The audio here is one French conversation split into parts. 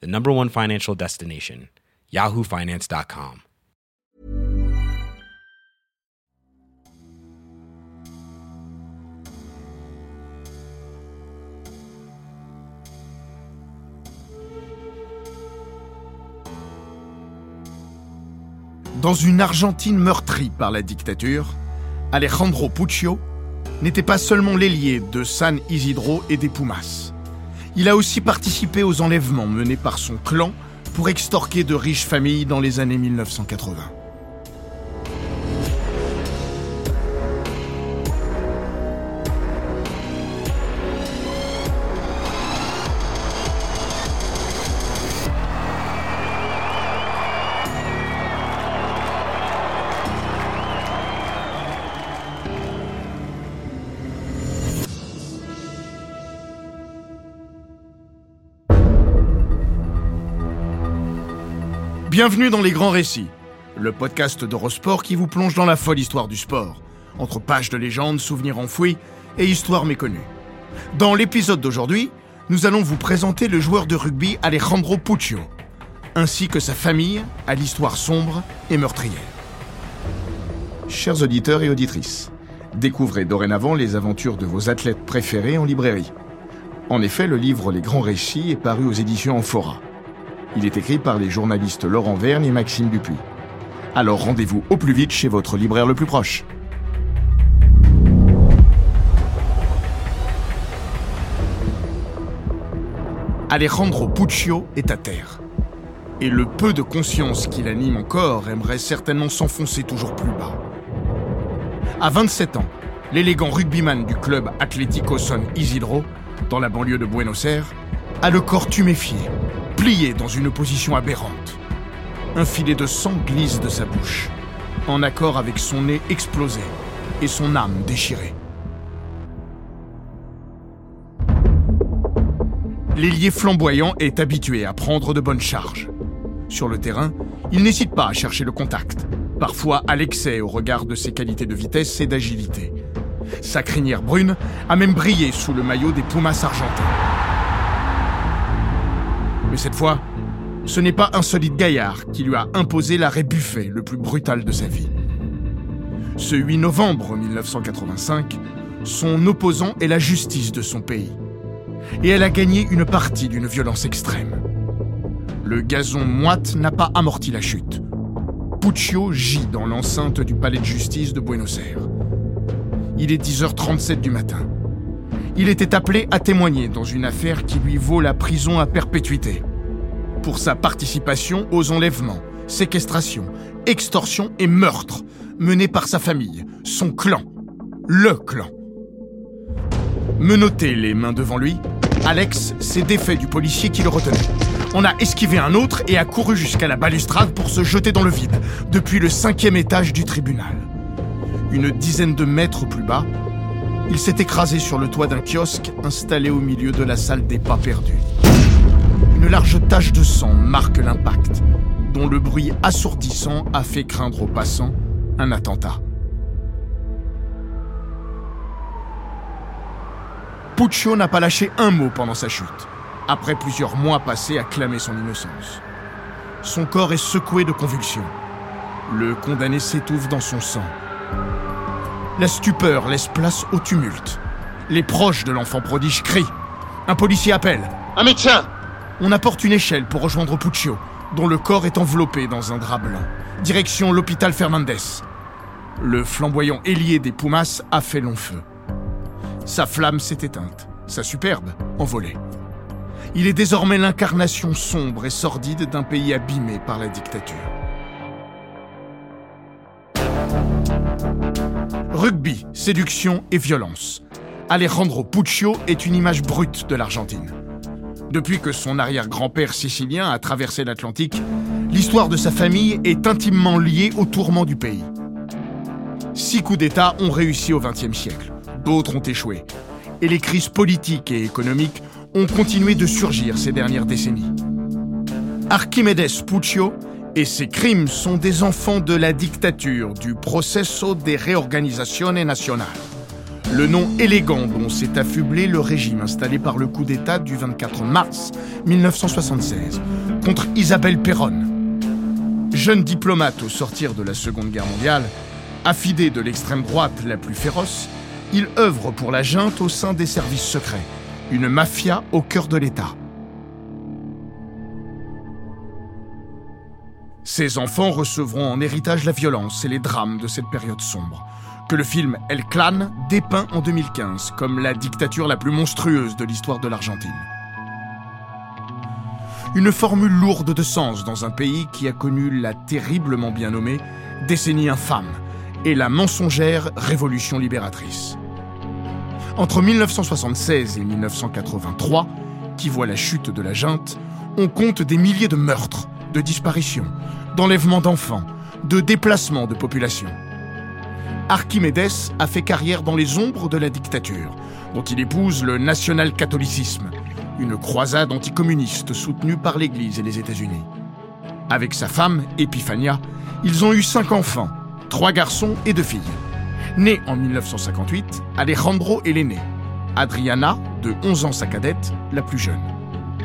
the number one financial destination, yahoofinance.com. Dans une Argentine meurtrie par la dictature, Alejandro Puccio n'était pas seulement l'ailier de San Isidro et des Pumas. Il a aussi participé aux enlèvements menés par son clan pour extorquer de riches familles dans les années 1980. Bienvenue dans Les Grands Récits, le podcast d'Eurosport qui vous plonge dans la folle histoire du sport, entre pages de légendes, souvenirs enfouis et histoires méconnues. Dans l'épisode d'aujourd'hui, nous allons vous présenter le joueur de rugby Alejandro Puccio, ainsi que sa famille à l'histoire sombre et meurtrière. Chers auditeurs et auditrices, découvrez dorénavant les aventures de vos athlètes préférés en librairie. En effet, le livre Les Grands Récits est paru aux éditions Amphora. Il est écrit par les journalistes Laurent Vergne et Maxime Dupuis. Alors rendez-vous au plus vite chez votre libraire le plus proche. Alejandro Puccio est à terre. Et le peu de conscience qu'il anime encore aimerait certainement s'enfoncer toujours plus bas. À 27 ans, l'élégant rugbyman du club Atlético San Isidro, dans la banlieue de Buenos Aires, a le corps tuméfié, plié dans une position aberrante. Un filet de sang glisse de sa bouche, en accord avec son nez explosé et son âme déchirée. L'ailier flamboyant est habitué à prendre de bonnes charges. Sur le terrain, il n'hésite pas à chercher le contact, parfois à l'excès au regard de ses qualités de vitesse et d'agilité. Sa crinière brune a même brillé sous le maillot des Pumas argentins. Mais cette fois, ce n'est pas un solide gaillard qui lui a imposé l'arrêt buffet le plus brutal de sa vie. Ce 8 novembre 1985, son opposant est la justice de son pays. Et elle a gagné une partie d'une violence extrême. Le gazon moite n'a pas amorti la chute. Puccio gît dans l'enceinte du palais de justice de Buenos Aires. Il est 10h37 du matin. Il était appelé à témoigner dans une affaire qui lui vaut la prison à perpétuité. Pour sa participation aux enlèvements, séquestrations, extorsions et meurtres menés par sa famille, son clan, le clan. Menotté les mains devant lui, Alex s'est défait du policier qui le retenait. On a esquivé un autre et a couru jusqu'à la balustrade pour se jeter dans le vide, depuis le cinquième étage du tribunal. Une dizaine de mètres plus bas, il s'est écrasé sur le toit d'un kiosque installé au milieu de la salle des pas perdus. Une large tache de sang marque l'impact, dont le bruit assourdissant a fait craindre aux passants un attentat. Puccio n'a pas lâché un mot pendant sa chute, après plusieurs mois passés à clamer son innocence. Son corps est secoué de convulsions. Le condamné s'étouffe dans son sang. La stupeur laisse place au tumulte. Les proches de l'enfant prodige crient. Un policier appelle. Un médecin On apporte une échelle pour rejoindre Puccio, dont le corps est enveloppé dans un drap blanc. Direction l'hôpital Fernandez. Le flamboyant ailier des Pumas a fait long feu. Sa flamme s'est éteinte, sa superbe envolée. Il est désormais l'incarnation sombre et sordide d'un pays abîmé par la dictature. Rugby, séduction et violence. Alejandro Puccio est une image brute de l'Argentine. Depuis que son arrière-grand-père sicilien a traversé l'Atlantique, l'histoire de sa famille est intimement liée au tourment du pays. Six coups d'État ont réussi au XXe siècle, d'autres ont échoué, et les crises politiques et économiques ont continué de surgir ces dernières décennies. Archimedes Puccio et ses crimes sont des enfants de la dictature, du Processo de Reorganizazione Nazionale. Le nom élégant dont s'est affublé le régime installé par le coup d'État du 24 mars 1976 contre Isabelle Perron. Jeune diplomate au sortir de la Seconde Guerre mondiale, affidé de l'extrême droite la plus féroce, il œuvre pour la junte au sein des services secrets, une mafia au cœur de l'État. Ses enfants recevront en héritage la violence et les drames de cette période sombre, que le film El Clan dépeint en 2015 comme la dictature la plus monstrueuse de l'histoire de l'Argentine. Une formule lourde de sens dans un pays qui a connu la terriblement bien nommée décennie infâme et la mensongère révolution libératrice. Entre 1976 et 1983, qui voit la chute de la junte, on compte des milliers de meurtres, de disparitions, d'enlèvements d'enfants, de déplacements de population. Archimédès a fait carrière dans les ombres de la dictature, dont il épouse le national-catholicisme, une croisade anticommuniste soutenue par l'Église et les États-Unis. Avec sa femme, Epifania, ils ont eu cinq enfants, trois garçons et deux filles. Né en 1958, Alejandro est l'aîné. Adriana, de 11 ans sa cadette, la plus jeune.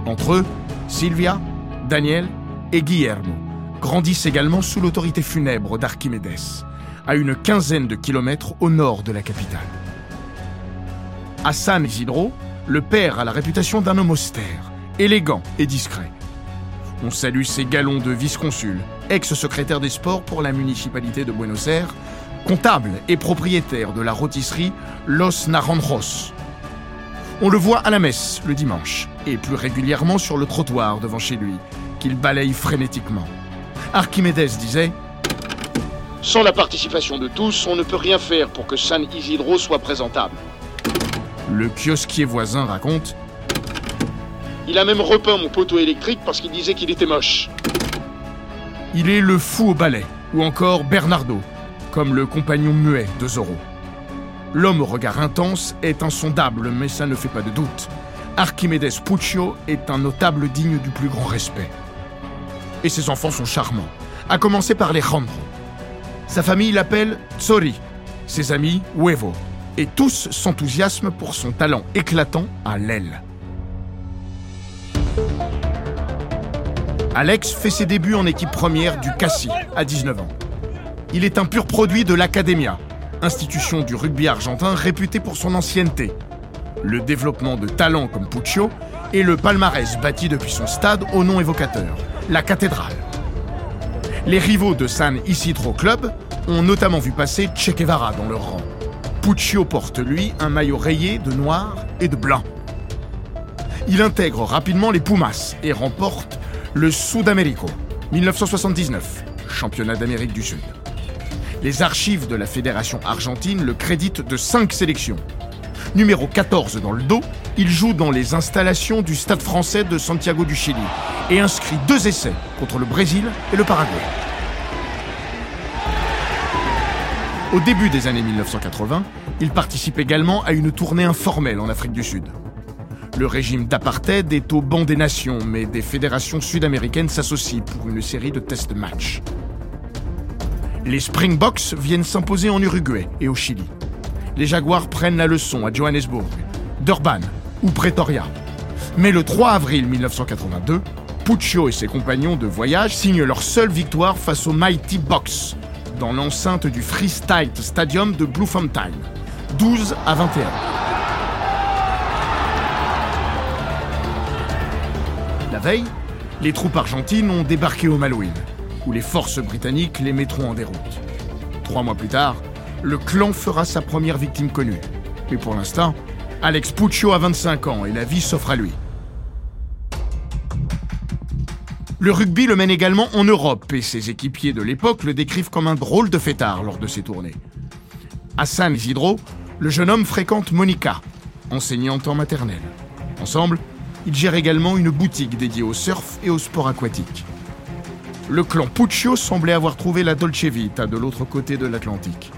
Entre eux, Silvia, Daniel et Guillermo grandissent également sous l'autorité funèbre d'Archimédès, à une quinzaine de kilomètres au nord de la capitale. Hassan Isidro, le père a la réputation d'un homme austère, élégant et discret. On salue ses galons de vice-consul, ex-secrétaire des sports pour la municipalité de Buenos Aires, comptable et propriétaire de la rôtisserie Los Naranjos. On le voit à la messe le dimanche, et plus régulièrement sur le trottoir devant chez lui, qu'il balaye frénétiquement. Archimédès disait Sans la participation de tous, on ne peut rien faire pour que San Isidro soit présentable. Le kiosquier voisin raconte Il a même repeint mon poteau électrique parce qu'il disait qu'il était moche. Il est le fou au balai, ou encore Bernardo, comme le compagnon muet de Zorro. L'homme au regard intense est insondable, mais ça ne fait pas de doute. Archimedes Puccio est un notable digne du plus grand respect. Et ses enfants sont charmants, à commencer par les Alejandro. Sa famille l'appelle Tsori, ses amis Huevo, et tous s'enthousiasment pour son talent éclatant à l'aile. Alex fait ses débuts en équipe première du Cassis à 19 ans. Il est un pur produit de l'Academia, institution du rugby argentin réputée pour son ancienneté, le développement de talents comme Puccio et le palmarès bâti depuis son stade au nom évocateur, la cathédrale. Les rivaux de San Isidro Club ont notamment vu passer Che Guevara dans leur rang. Puccio porte, lui, un maillot rayé de noir et de blanc. Il intègre rapidement les Pumas et remporte le Sudamérico 1979, championnat d'Amérique du Sud. Les archives de la Fédération argentine le créditent de 5 sélections. Numéro 14 dans le dos, il joue dans les installations du Stade français de Santiago du Chili et inscrit deux essais contre le Brésil et le Paraguay. Au début des années 1980, il participe également à une tournée informelle en Afrique du Sud. Le régime d'apartheid est au banc des nations, mais des fédérations sud-américaines s'associent pour une série de tests match. Les Springboks viennent s'imposer en Uruguay et au Chili. Les Jaguars prennent la leçon à Johannesburg, Durban ou Pretoria. Mais le 3 avril 1982, Puccio et ses compagnons de voyage signent leur seule victoire face aux Mighty Box dans l'enceinte du Freestyle Stadium de Bloemfontein, 12 à 21. La veille, les troupes argentines ont débarqué au Malouine, où les forces britanniques les mettront en déroute. Trois mois plus tard, le clan fera sa première victime connue. Mais pour l'instant, Alex Puccio a 25 ans et la vie s'offre à lui. Le rugby le mène également en Europe et ses équipiers de l'époque le décrivent comme un drôle de fêtard lors de ses tournées. À San Isidro, le jeune homme fréquente Monica, enseignante en maternelle. Ensemble, il gère également une boutique dédiée au surf et au sport aquatique. Le clan Puccio semblait avoir trouvé la Dolce Vita de l'autre côté de l'Atlantique.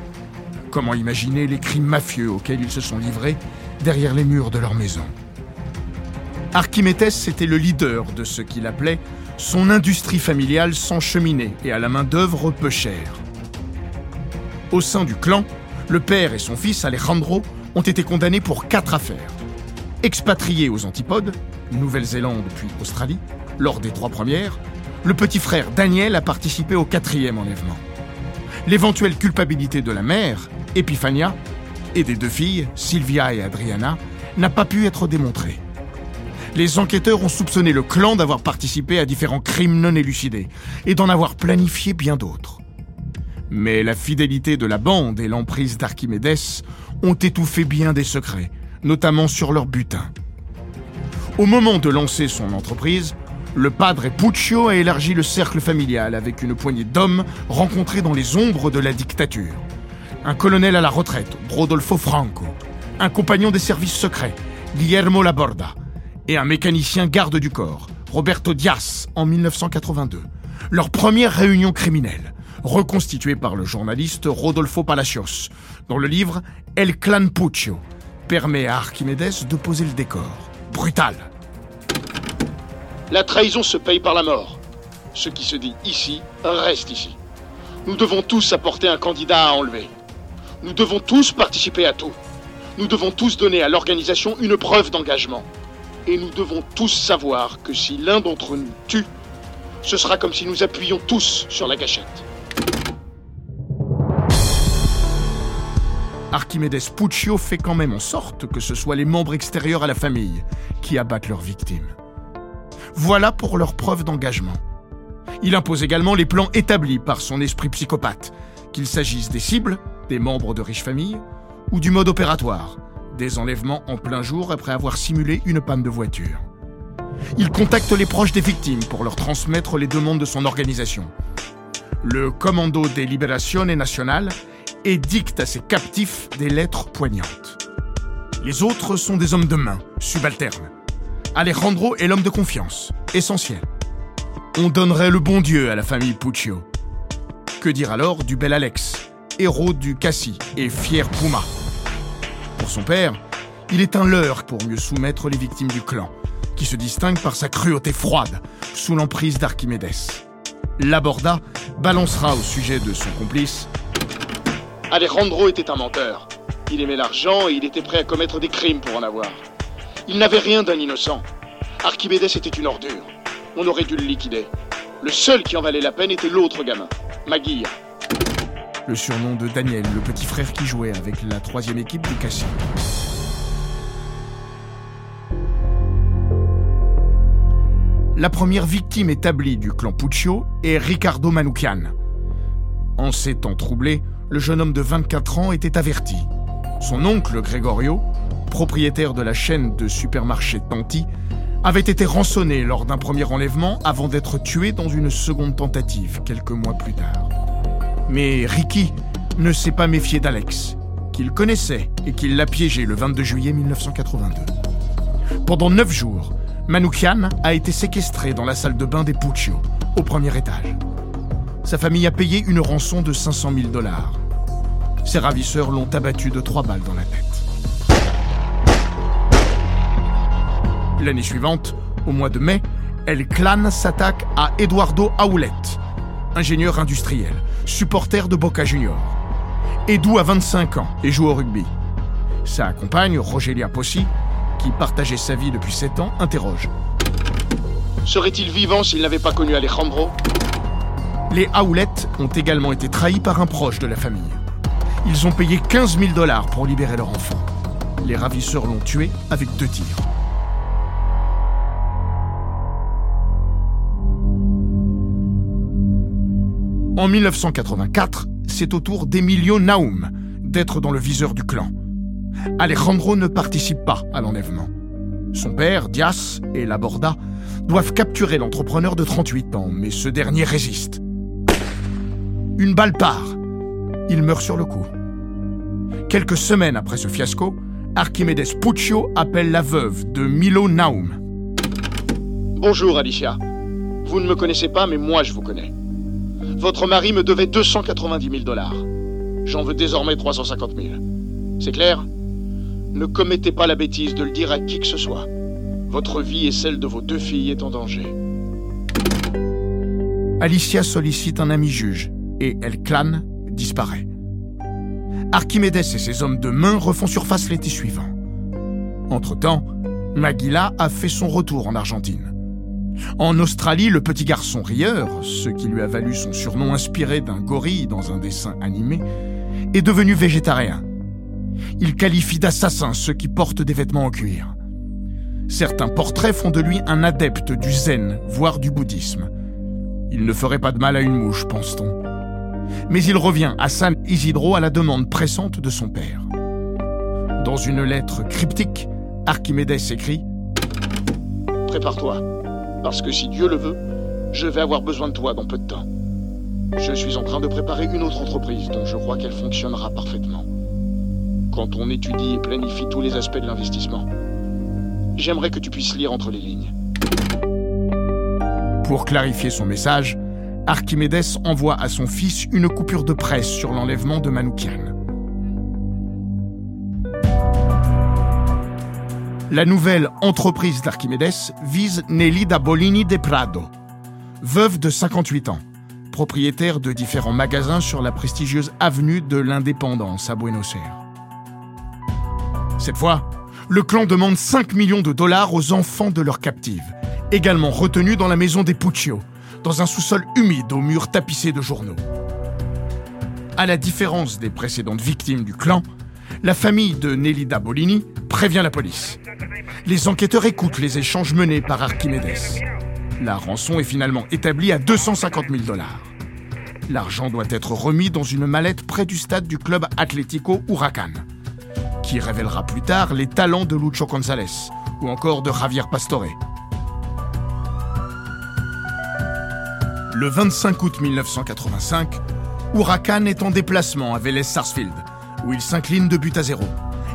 Comment imaginer les crimes mafieux auxquels ils se sont livrés derrière les murs de leur maison Archimedes était le leader de ce qu'il appelait son industrie familiale sans cheminée et à la main-d'œuvre peu chère. Au sein du clan, le père et son fils Alejandro ont été condamnés pour quatre affaires. Expatriés aux Antipodes, Nouvelle-Zélande puis Australie, lors des trois premières, le petit frère Daniel a participé au quatrième enlèvement. L'éventuelle culpabilité de la mère, Epiphania, et des deux filles, Sylvia et Adriana, n'a pas pu être démontrée. Les enquêteurs ont soupçonné le clan d'avoir participé à différents crimes non élucidés et d'en avoir planifié bien d'autres. Mais la fidélité de la bande et l'emprise d'Archimédès ont étouffé bien des secrets, notamment sur leur butin. Au moment de lancer son entreprise, le padre Puccio a élargi le cercle familial avec une poignée d'hommes rencontrés dans les ombres de la dictature. Un colonel à la retraite, Rodolfo Franco, un compagnon des services secrets, Guillermo Laborda, et un mécanicien garde du corps, Roberto Dias, en 1982. Leur première réunion criminelle, reconstituée par le journaliste Rodolfo Palacios, dans le livre El Clan Puccio, permet à Archimedes de poser le décor. Brutal. La trahison se paye par la mort. Ce qui se dit ici reste ici. Nous devons tous apporter un candidat à enlever. Nous devons tous participer à tout. Nous devons tous donner à l'organisation une preuve d'engagement. Et nous devons tous savoir que si l'un d'entre nous tue, ce sera comme si nous appuyions tous sur la gâchette. Archimedes Puccio fait quand même en sorte que ce soit les membres extérieurs à la famille qui abattent leurs victimes. Voilà pour leur preuve d'engagement. Il impose également les plans établis par son esprit psychopathe, qu'il s'agisse des cibles, des membres de riches familles, ou du mode opératoire, des enlèvements en plein jour après avoir simulé une panne de voiture. Il contacte les proches des victimes pour leur transmettre les demandes de son organisation. Le Commando des Liberazione Nationale édicte à ses captifs des lettres poignantes. Les autres sont des hommes de main, subalternes. Alejandro est l'homme de confiance, essentiel. On donnerait le bon Dieu à la famille Puccio. Que dire alors du bel Alex, héros du Cassis et fier Puma Pour son père, il est un leurre pour mieux soumettre les victimes du clan, qui se distingue par sa cruauté froide, sous l'emprise d'Archimédès. Laborda balancera au sujet de son complice Alejandro était un menteur. Il aimait l'argent et il était prêt à commettre des crimes pour en avoir. Il n'avait rien d'un innocent. Archimédès était une ordure. On aurait dû le liquider. Le seul qui en valait la peine était l'autre gamin, Maguire. Le surnom de Daniel, le petit frère qui jouait avec la troisième équipe du Cassis. La première victime établie du clan Puccio est Ricardo Manoukian. En ces temps troublés, le jeune homme de 24 ans était averti. Son oncle Gregorio, propriétaire de la chaîne de supermarchés Tanti, avait été rançonné lors d'un premier enlèvement avant d'être tué dans une seconde tentative quelques mois plus tard. Mais Ricky ne s'est pas méfié d'Alex, qu'il connaissait et qu'il l'a piégé le 22 juillet 1982. Pendant neuf jours, Manoukian a été séquestré dans la salle de bain des Puccio, au premier étage. Sa famille a payé une rançon de 500 000 dollars. Ses ravisseurs l'ont abattu de trois balles dans la tête. L'année suivante, au mois de mai, El Clan s'attaque à Eduardo Aulet, ingénieur industriel, supporter de Boca Junior. Edu a 25 ans et joue au rugby. Sa compagne, Rogelia Possi, qui partageait sa vie depuis 7 ans, interroge. Serait-il vivant s'il n'avait pas connu Alejandro? Les Aulet ont également été trahis par un proche de la famille. Ils ont payé 15 000 dollars pour libérer leur enfant. Les ravisseurs l'ont tué avec deux tirs. En 1984, c'est au tour d'Emilio Naum d'être dans le viseur du clan. Alejandro ne participe pas à l'enlèvement. Son père, Dias, et Laborda doivent capturer l'entrepreneur de 38 ans, mais ce dernier résiste. Une balle part. Il meurt sur le coup. Quelques semaines après ce fiasco, Archimedes Puccio appelle la veuve de Milo Naum. Bonjour Alicia. Vous ne me connaissez pas, mais moi je vous connais. Votre mari me devait 290 000 dollars. J'en veux désormais 350 000. C'est clair? Ne commettez pas la bêtise de le dire à qui que ce soit. Votre vie et celle de vos deux filles est en danger. Alicia sollicite un ami juge et El Clan disparaît. Archimedes et ses hommes de main refont surface l'été suivant. Entre-temps, Maguila a fait son retour en Argentine. En Australie, le petit garçon rieur, ce qui lui a valu son surnom inspiré d'un gorille dans un dessin animé, est devenu végétarien. Il qualifie d'assassin ceux qui portent des vêtements en cuir. Certains portraits font de lui un adepte du zen, voire du bouddhisme. Il ne ferait pas de mal à une mouche, pense-t-on. Mais il revient à San Isidro à la demande pressante de son père. Dans une lettre cryptique, Archimédès écrit Prépare-toi, parce que si Dieu le veut, je vais avoir besoin de toi dans peu de temps. Je suis en train de préparer une autre entreprise dont je crois qu'elle fonctionnera parfaitement. Quand on étudie et planifie tous les aspects de l'investissement, j'aimerais que tu puisses lire entre les lignes. Pour clarifier son message, Archimédès envoie à son fils une coupure de presse sur l'enlèvement de Manoukian. La nouvelle entreprise d'Archimédès vise Nelly da Bolini de Prado, veuve de 58 ans, propriétaire de différents magasins sur la prestigieuse avenue de l'Indépendance à Buenos Aires. Cette fois, le clan demande 5 millions de dollars aux enfants de leurs captives, également retenus dans la maison des Puccio, dans un sous-sol humide aux murs tapissés de journaux. À la différence des précédentes victimes du clan, la famille de Nelida Bolini prévient la police. Les enquêteurs écoutent les échanges menés par Archimedes. La rançon est finalement établie à 250 000 dollars. L'argent doit être remis dans une mallette près du stade du club Atlético Huracan, qui révélera plus tard les talents de Lucho González ou encore de Javier Pastore. Le 25 août 1985, Huracan est en déplacement à Vélez Sarsfield, où il s'incline de but à zéro.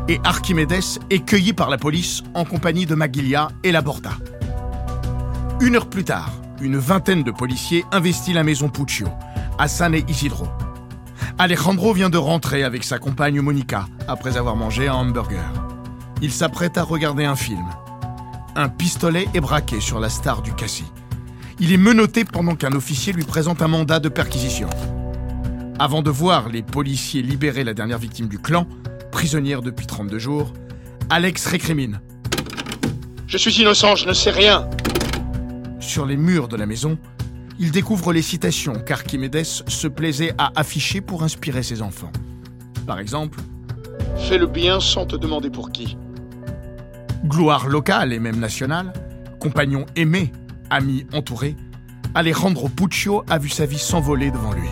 Et Archimedes est cueilli par la police en compagnie de Maguilia et Laborda. Une heure plus tard, une vingtaine de policiers investit la maison Puccio, à San Isidro. Alejandro vient de rentrer avec sa compagne Monica après avoir mangé un hamburger. Il s'apprête à regarder un film. Un pistolet est braqué sur la star du Cassis. Il est menotté pendant qu'un officier lui présente un mandat de perquisition. Avant de voir les policiers libérer la dernière victime du clan, prisonnière depuis 32 jours, Alex récrimine. Je suis innocent, je ne sais rien. Sur les murs de la maison, il découvre les citations qu'Archimédès se plaisait à afficher pour inspirer ses enfants. Par exemple, Fais le bien sans te demander pour qui. gloire locale et même nationale, compagnon aimé, ami entouré, Alejandro Puccio a vu sa vie s'envoler devant lui.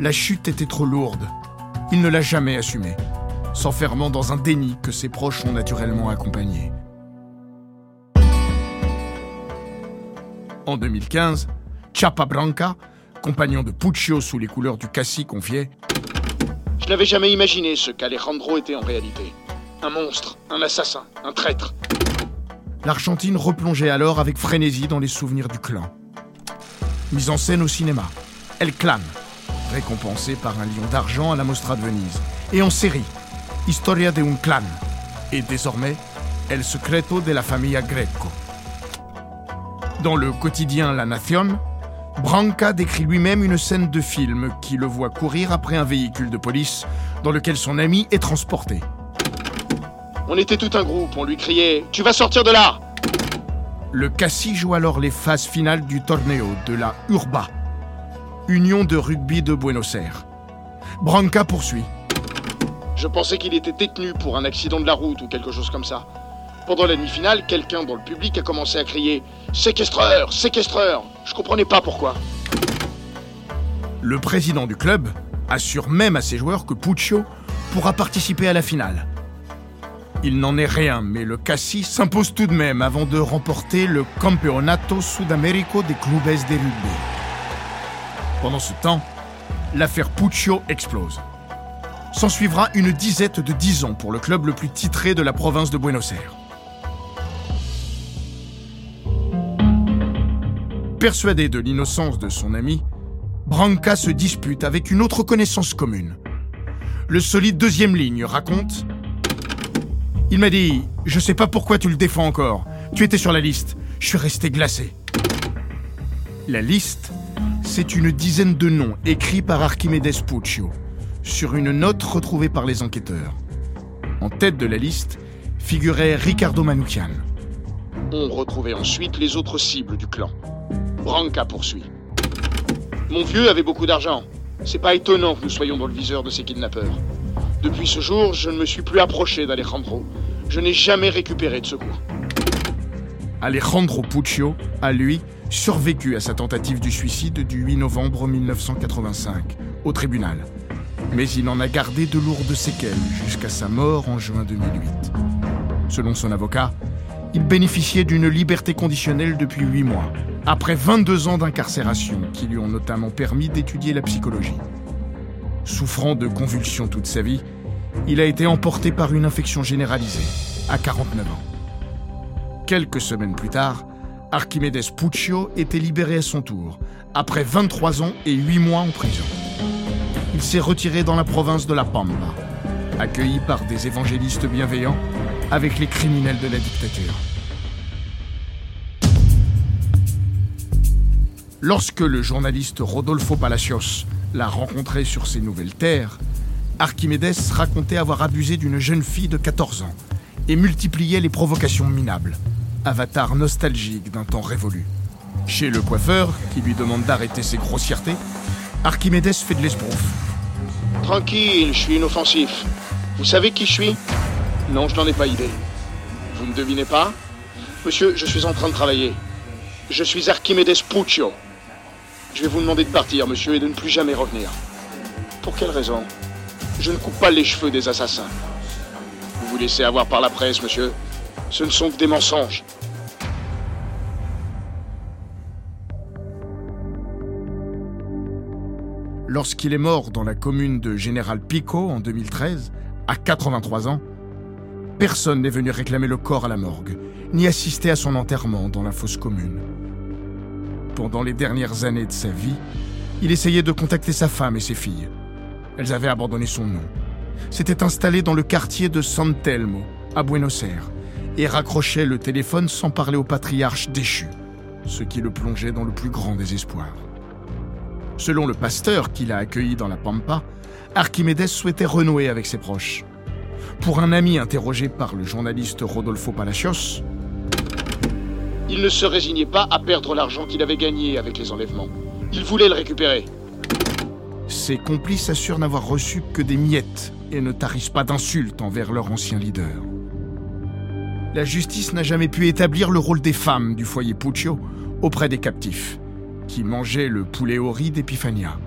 La chute était trop lourde. Il ne l'a jamais assumée, s'enfermant dans un déni que ses proches ont naturellement accompagné. En 2015, Chapa Branca, compagnon de Puccio sous les couleurs du Cassis, confiait Je n'avais jamais imaginé ce qu'Alejandro était en réalité. Un monstre, un assassin, un traître. L'Argentine replongeait alors avec frénésie dans les souvenirs du clan. Mise en scène au cinéma, El Clan, récompensé par un lion d'argent à la Mostra de Venise. Et en série, Historia de un clan. Et désormais, El Secreto de la Familia Greco. Dans le quotidien La Nación, Branca décrit lui-même une scène de film qui le voit courir après un véhicule de police dans lequel son ami est transporté. On était tout un groupe, on lui criait Tu vas sortir de là Le Cassis joue alors les phases finales du torneo de la Urba, Union de rugby de Buenos Aires. Branca poursuit. Je pensais qu'il était détenu pour un accident de la route ou quelque chose comme ça. Pendant la demi-finale, quelqu'un dans le public a commencé à crier Séquestreur Séquestreur Je comprenais pas pourquoi. Le président du club assure même à ses joueurs que Puccio pourra participer à la finale. Il n'en est rien, mais le Cassis s'impose tout de même avant de remporter le Campeonato Sudamérico des Clubes de Rugby. Pendant ce temps, l'affaire Puccio explose. S'en suivra une disette de 10 ans pour le club le plus titré de la province de Buenos Aires. Persuadé de l'innocence de son ami, Branca se dispute avec une autre connaissance commune. Le solide deuxième ligne raconte Il m'a dit Je sais pas pourquoi tu le défends encore. Tu étais sur la liste. Je suis resté glacé. La liste, c'est une dizaine de noms écrits par Archimedes Puccio sur une note retrouvée par les enquêteurs. En tête de la liste figurait Ricardo Manoukian. On retrouvait ensuite les autres cibles du clan. Branca poursuit. Mon vieux avait beaucoup d'argent. C'est pas étonnant que nous soyons dans le viseur de ces kidnappeurs. Depuis ce jour, je ne me suis plus approché d'Alejandro. Je n'ai jamais récupéré de secours. Alejandro Puccio, à lui, survécu à sa tentative du suicide du 8 novembre 1985, au tribunal. Mais il en a gardé de lourdes séquelles jusqu'à sa mort en juin 2008. Selon son avocat, il bénéficiait d'une liberté conditionnelle depuis 8 mois, après 22 ans d'incarcération qui lui ont notamment permis d'étudier la psychologie. Souffrant de convulsions toute sa vie, il a été emporté par une infection généralisée, à 49 ans. Quelques semaines plus tard, Archimedes Puccio était libéré à son tour, après 23 ans et 8 mois en prison. Il s'est retiré dans la province de La Pampa, accueilli par des évangélistes bienveillants avec les criminels de la dictature. Lorsque le journaliste Rodolfo Palacios l'a rencontré sur ses nouvelles terres, Archimedes racontait avoir abusé d'une jeune fille de 14 ans et multipliait les provocations minables, avatar nostalgique d'un temps révolu. Chez le coiffeur, qui lui demande d'arrêter ses grossièretés, Archimedes fait de l'esbrouf. Tranquille, je suis inoffensif. Vous savez qui je suis? Non, je n'en ai pas idée. Vous ne devinez pas? Monsieur, je suis en train de travailler. Je suis Archimedes Puccio. Je vais vous demander de partir, monsieur, et de ne plus jamais revenir. Pour quelle raison? Je ne coupe pas les cheveux des assassins. Vous vous laissez avoir par la presse, monsieur. Ce ne sont que des mensonges. Lorsqu'il est mort dans la commune de Général Pico en 2013, à 83 ans, personne n'est venu réclamer le corps à la morgue, ni assister à son enterrement dans la fosse commune. Pendant les dernières années de sa vie, il essayait de contacter sa femme et ses filles. Elles avaient abandonné son nom. S'étaient installées dans le quartier de San Telmo, à Buenos Aires, et raccrochait le téléphone sans parler au patriarche déchu, ce qui le plongeait dans le plus grand désespoir. Selon le pasteur qui l'a accueilli dans la Pampa, Archimedes souhaitait renouer avec ses proches. Pour un ami interrogé par le journaliste Rodolfo Palacios, il ne se résignait pas à perdre l'argent qu'il avait gagné avec les enlèvements. Il voulait le récupérer. Ses complices assurent n'avoir reçu que des miettes et ne tarissent pas d'insultes envers leur ancien leader. La justice n'a jamais pu établir le rôle des femmes du foyer Puccio auprès des captifs, qui mangeaient le poulet au riz d'Epifania.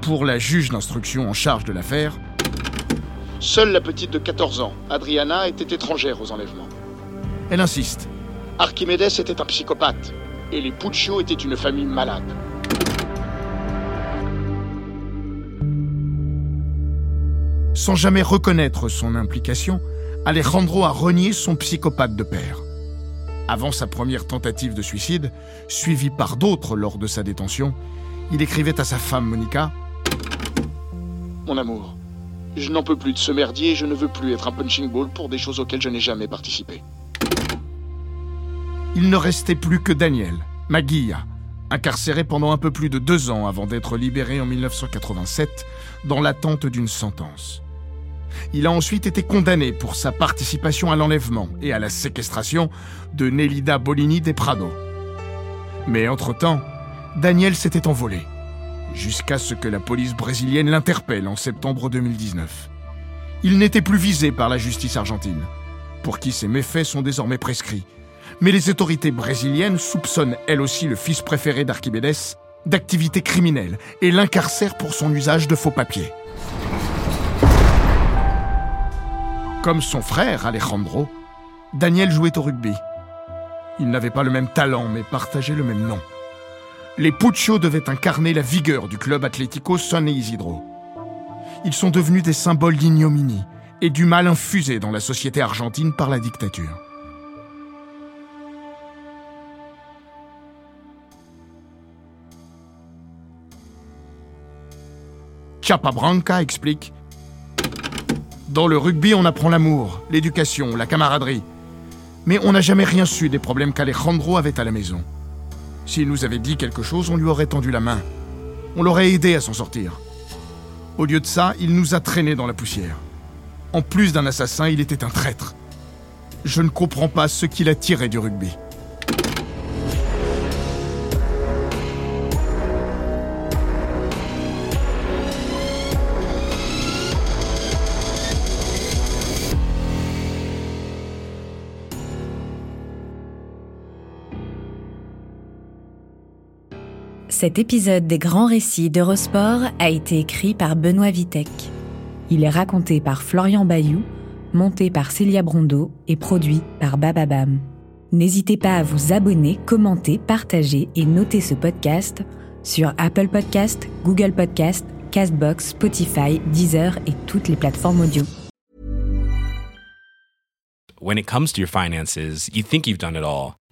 Pour la juge d'instruction en charge de l'affaire, seule la petite de 14 ans, Adriana, était étrangère aux enlèvements. Elle insiste. Archimedes était un psychopathe, et les Puccio étaient une famille malade. Sans jamais reconnaître son implication, Alejandro a renié son psychopathe de père. Avant sa première tentative de suicide, suivie par d'autres lors de sa détention, il écrivait à sa femme Monica Mon amour, je n'en peux plus de ce merdier et je ne veux plus être un punching ball pour des choses auxquelles je n'ai jamais participé. Il ne restait plus que Daniel, Maguilla, incarcéré pendant un peu plus de deux ans avant d'être libéré en 1987 dans l'attente d'une sentence. Il a ensuite été condamné pour sa participation à l'enlèvement et à la séquestration de Nelida Bolini des Prado. Mais entre-temps, Daniel s'était envolé, jusqu'à ce que la police brésilienne l'interpelle en septembre 2019. Il n'était plus visé par la justice argentine, pour qui ses méfaits sont désormais prescrits. Mais les autorités brésiliennes soupçonnent elles aussi le fils préféré d'Archimedes d'activités criminelles et l'incarcèrent pour son usage de faux papiers. Comme son frère Alejandro, Daniel jouait au rugby. Ils n'avaient pas le même talent, mais partageaient le même nom. Les Puccio devaient incarner la vigueur du club Atlético San Isidro. Ils sont devenus des symboles d'ignominie et du mal infusé dans la société argentine par la dictature. Chapabranca explique dans le rugby, on apprend l'amour, l'éducation, la camaraderie. Mais on n'a jamais rien su des problèmes qu'Alejandro avait à la maison. S'il nous avait dit quelque chose, on lui aurait tendu la main. On l'aurait aidé à s'en sortir. Au lieu de ça, il nous a traînés dans la poussière. En plus d'un assassin, il était un traître. Je ne comprends pas ce qu'il a tiré du rugby. Cet épisode des grands récits d'Eurosport a été écrit par Benoît Vitek. Il est raconté par Florian Bayou, monté par Célia Brondeau et produit par Bababam. N'hésitez pas à vous abonner, commenter, partager et noter ce podcast sur Apple Podcast, Google Podcast, Castbox, Spotify, Deezer et toutes les plateformes audio. When it comes to your finances, you think you've done it all.